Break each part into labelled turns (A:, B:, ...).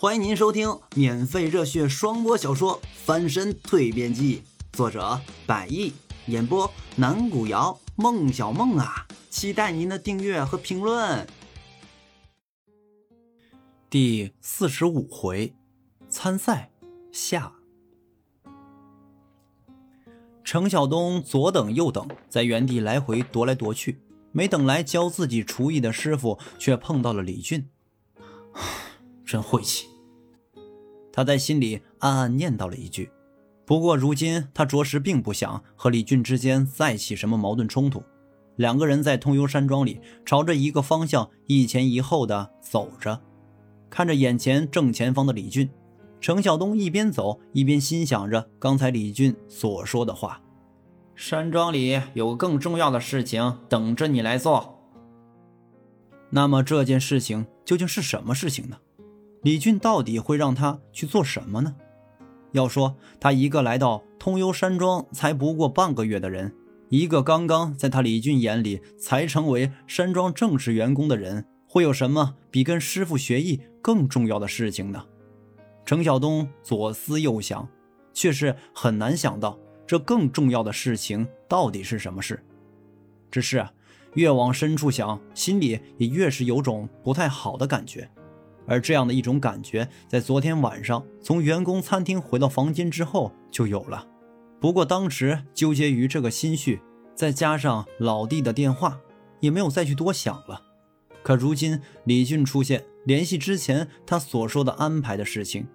A: 欢迎您收听免费热血双播小说《翻身蜕变记》，作者百亿，演播南古瑶、孟小梦啊，期待您的订阅和评论。
B: 第四十五回，参赛下。程晓东左等右等，在原地来回踱来踱去，没等来教自己厨艺的师傅，却碰到了李俊。真晦气！他在心里暗暗念叨了一句。不过如今他着实并不想和李俊之间再起什么矛盾冲突。两个人在通幽山庄里朝着一个方向一前一后的走着，看着眼前正前方的李俊，程晓东一边走一边心想着刚才李俊所说的话：“山庄里有更重要的事情等着你来做。”那么这件事情究竟是什么事情呢？李俊到底会让他去做什么呢？要说他一个来到通幽山庄才不过半个月的人，一个刚刚在他李俊眼里才成为山庄正式员工的人，会有什么比跟师傅学艺更重要的事情呢？程晓东左思右想，却是很难想到这更重要的事情到底是什么事。只是越往深处想，心里也越是有种不太好的感觉。而这样的一种感觉，在昨天晚上从员工餐厅回到房间之后就有了。不过当时纠结于这个心绪，再加上老弟的电话，也没有再去多想了。可如今李俊出现，联系之前他所说的安排的事情，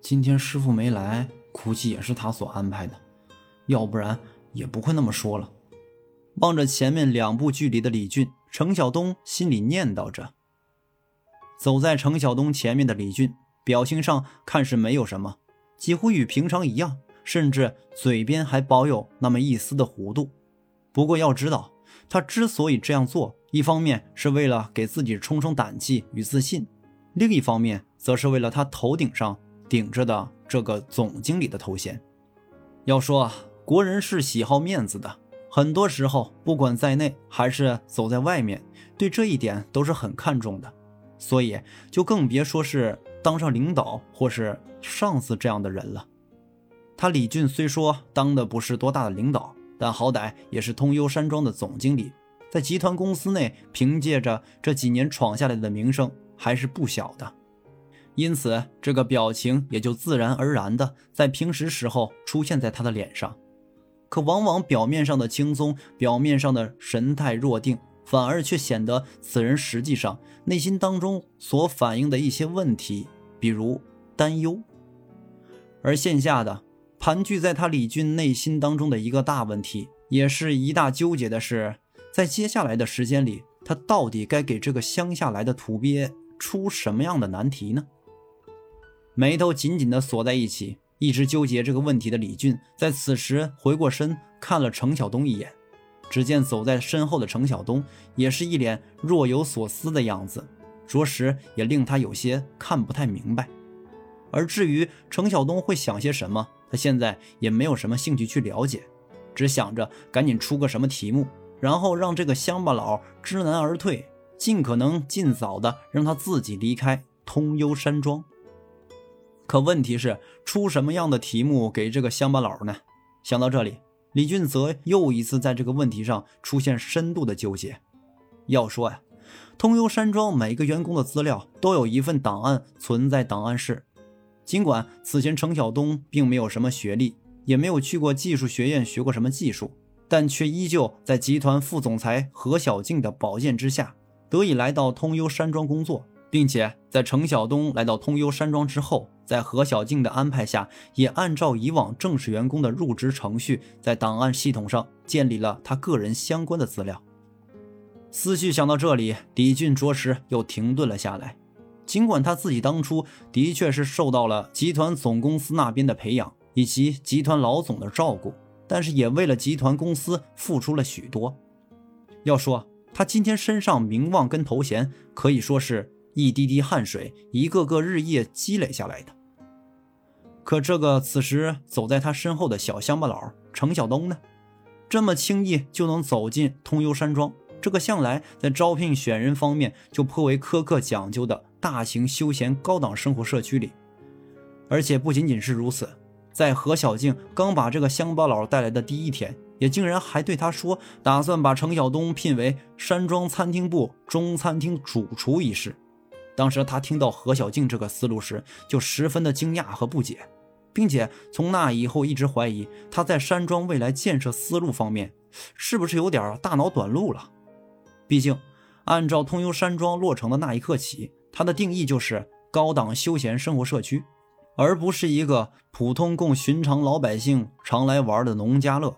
B: 今天师傅没来，估计也是他所安排的，要不然也不会那么说了。望着前面两步距离的李俊，程晓东心里念叨着。走在程晓东前面的李俊，表情上看是没有什么，几乎与平常一样，甚至嘴边还保有那么一丝的弧度。不过要知道，他之所以这样做，一方面是为了给自己充充胆气与自信，另一方面则是为了他头顶上顶着的这个总经理的头衔。要说啊，国人是喜好面子的，很多时候不管在内还是走在外面，对这一点都是很看重的。所以，就更别说是当上领导或是上司这样的人了。他李俊虽说当的不是多大的领导，但好歹也是通幽山庄的总经理，在集团公司内凭借着这几年闯下来的名声还是不小的。因此，这个表情也就自然而然的在平时时候出现在他的脸上。可往往表面上的轻松，表面上的神态若定。反而却显得此人实际上内心当中所反映的一些问题，比如担忧。而线下的盘踞在他李俊内心当中的一个大问题，也是一大纠结的是，在接下来的时间里，他到底该给这个乡下来的土鳖出什么样的难题呢？眉头紧紧地锁在一起，一直纠结这个问题的李俊，在此时回过身看了程晓东一眼。只见走在身后的程晓东也是一脸若有所思的样子，着实也令他有些看不太明白。而至于程晓东会想些什么，他现在也没有什么兴趣去了解，只想着赶紧出个什么题目，然后让这个乡巴佬知难而退，尽可能尽早的让他自己离开通幽山庄。可问题是，出什么样的题目给这个乡巴佬呢？想到这里。李俊泽又一次在这个问题上出现深度的纠结。要说呀，通幽山庄每个员工的资料都有一份档案存在档案室。尽管此前程晓东并没有什么学历，也没有去过技术学院学过什么技术，但却依旧在集团副总裁何小静的保荐之下，得以来到通幽山庄工作。并且在程晓东来到通幽山庄之后，在何小静的安排下，也按照以往正式员工的入职程序，在档案系统上建立了他个人相关的资料。思绪想到这里，李俊着实又停顿了下来。尽管他自己当初的确是受到了集团总公司那边的培养以及集团老总的照顾，但是也为了集团公司付出了许多。要说他今天身上名望跟头衔，可以说是。一滴滴汗水，一个个日夜积累下来的。可这个此时走在他身后的小乡巴佬程晓东呢？这么轻易就能走进通幽山庄，这个向来在招聘选人方面就颇为苛刻讲究的大型休闲高档生活社区里。而且不仅仅是如此，在何小静刚把这个乡巴佬带来的第一天，也竟然还对他说，打算把程晓东聘为山庄餐厅部中餐厅主厨一事。当时他听到何小静这个思路时，就十分的惊讶和不解，并且从那以后一直怀疑他在山庄未来建设思路方面是不是有点大脑短路了。毕竟，按照通幽山庄落成的那一刻起，它的定义就是高档休闲生活社区。而不是一个普通供寻常老百姓常来玩的农家乐。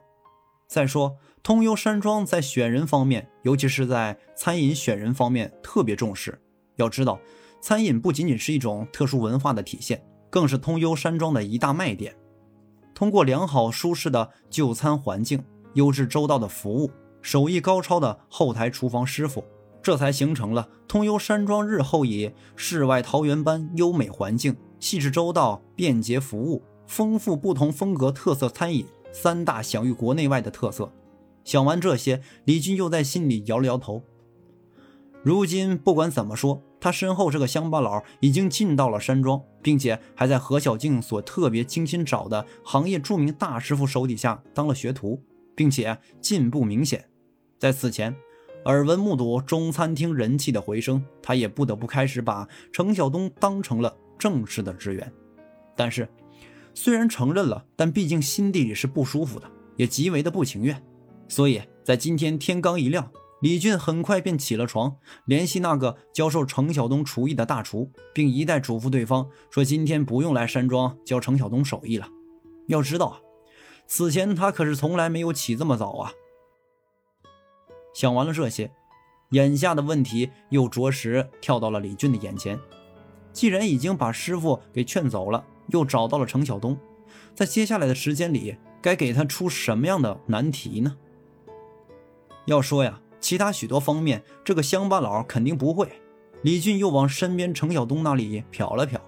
B: 再说，通幽山庄在选人方面，尤其是在餐饮选人方面特别重视。要知道，餐饮不仅仅是一种特殊文化的体现，更是通幽山庄的一大卖点。通过良好舒适的就餐环境、优质周到的服务、手艺高超的后台厨房师傅，这才形成了通幽山庄日后以世外桃源般优美环境。细致周到、便捷服务、丰富不同风格特色餐饮三大享誉国内外的特色。想完这些，李军又在心里摇了摇头。如今不管怎么说，他身后这个乡巴佬已经进到了山庄，并且还在何小静所特别精心找的行业著名大师傅手底下当了学徒，并且进步明显。在此前，耳闻目睹中餐厅人气的回升，他也不得不开始把程晓东当成了。正式的职员，但是虽然承认了，但毕竟心底里是不舒服的，也极为的不情愿。所以在今天天刚一亮，李俊很快便起了床，联系那个教授程晓东厨艺的大厨，并一再嘱咐对方说：“今天不用来山庄教程晓东手艺了。”要知道啊，此前他可是从来没有起这么早啊。想完了这些，眼下的问题又着实跳到了李俊的眼前。既然已经把师傅给劝走了，又找到了程晓东，在接下来的时间里，该给他出什么样的难题呢？要说呀，其他许多方面，这个乡巴佬肯定不会。李俊又往身边程晓东那里瞟了瞟，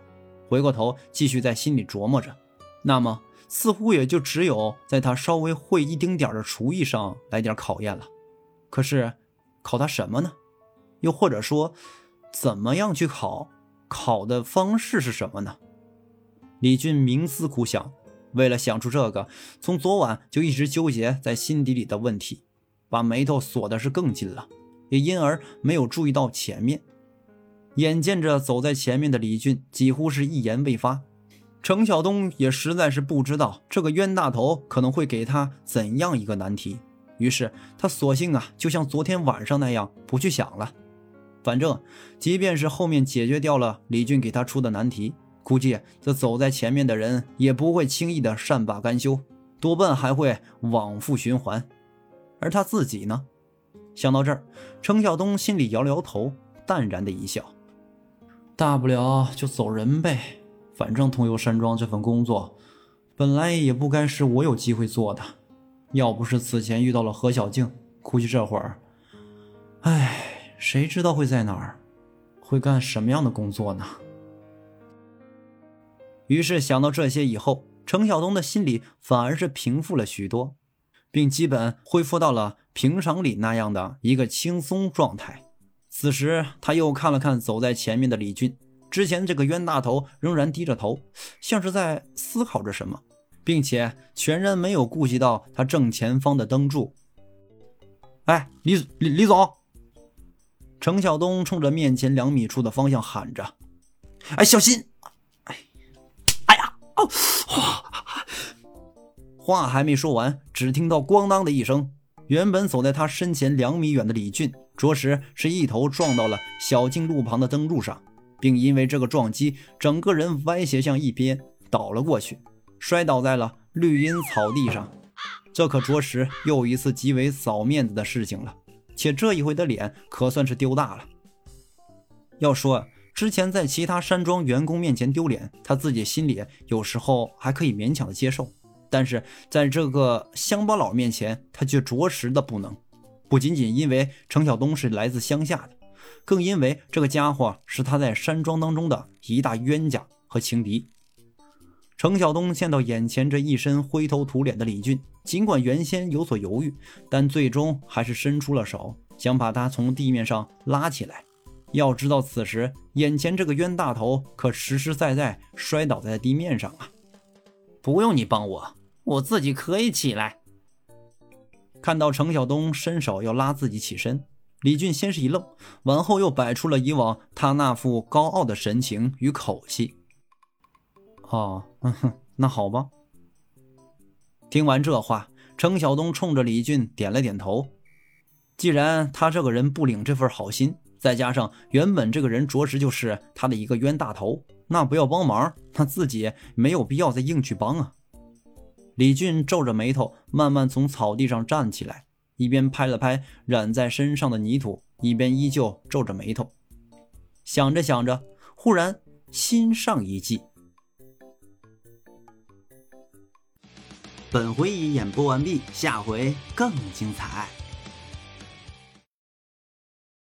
B: 回过头继续在心里琢磨着。那么，似乎也就只有在他稍微会一丁点的厨艺上来点考验了。可是，考他什么呢？又或者说，怎么样去考？考的方式是什么呢？李俊冥思苦想，为了想出这个从昨晚就一直纠结在心底里的问题，把眉头锁的是更紧了，也因而没有注意到前面。眼见着走在前面的李俊几乎是一言未发，程晓东也实在是不知道这个冤大头可能会给他怎样一个难题，于是他索性啊，就像昨天晚上那样不去想了。反正，即便是后面解决掉了李俊给他出的难题，估计这走在前面的人也不会轻易的善罢甘休，多半还会往复循环。而他自己呢？想到这儿，程晓东心里摇了摇头，淡然的一笑：“大不了就走人呗，反正通幽山庄这份工作，本来也不该是我有机会做的。要不是此前遇到了何小静，估计这会儿……唉。”谁知道会在哪儿，会干什么样的工作呢？于是想到这些以后，程晓东的心里反而是平复了许多，并基本恢复到了平常里那样的一个轻松状态。此时他又看了看走在前面的李俊，之前这个冤大头仍然低着头，像是在思考着什么，并且全然没有顾及到他正前方的灯柱。哎，李李李总。程晓东冲着面前两米处的方向喊着：“哎，小心！哎，哎呀！哦，话还没说完，只听到咣当的一声，原本走在他身前两米远的李俊，着实是一头撞到了小径路旁的灯柱上，并因为这个撞击，整个人歪斜向一边倒了过去，摔倒在了绿荫草地上。这可着实又一次极为扫面子的事情了。且这一回的脸可算是丢大了。要说之前在其他山庄员工面前丢脸，他自己心里有时候还可以勉强的接受，但是在这个乡巴佬面前，他却着实的不能。不仅仅因为程晓东是来自乡下的，更因为这个家伙是他在山庄当中的一大冤家和情敌。程晓东见到眼前这一身灰头土脸的李俊，尽管原先有所犹豫，但最终还是伸出了手，想把他从地面上拉起来。要知道，此时眼前这个冤大头可实实在在摔倒在地面上啊！
C: 不用你帮我，我自己可以起来。
B: 看到程晓东伸手要拉自己起身，李俊先是一愣，完后又摆出了以往他那副高傲的神情与口气。哦，嗯哼，那好吧。听完这话，程晓东冲着李俊点了点头。既然他这个人不领这份好心，再加上原本这个人着实就是他的一个冤大头，那不要帮忙，他自己没有必要再硬去帮啊。李俊皱着眉头，慢慢从草地上站起来，一边拍了拍染在身上的泥土，一边依旧皱着眉头，想着想着，忽然心上一计。
A: 本回已演播完毕，下回更精彩。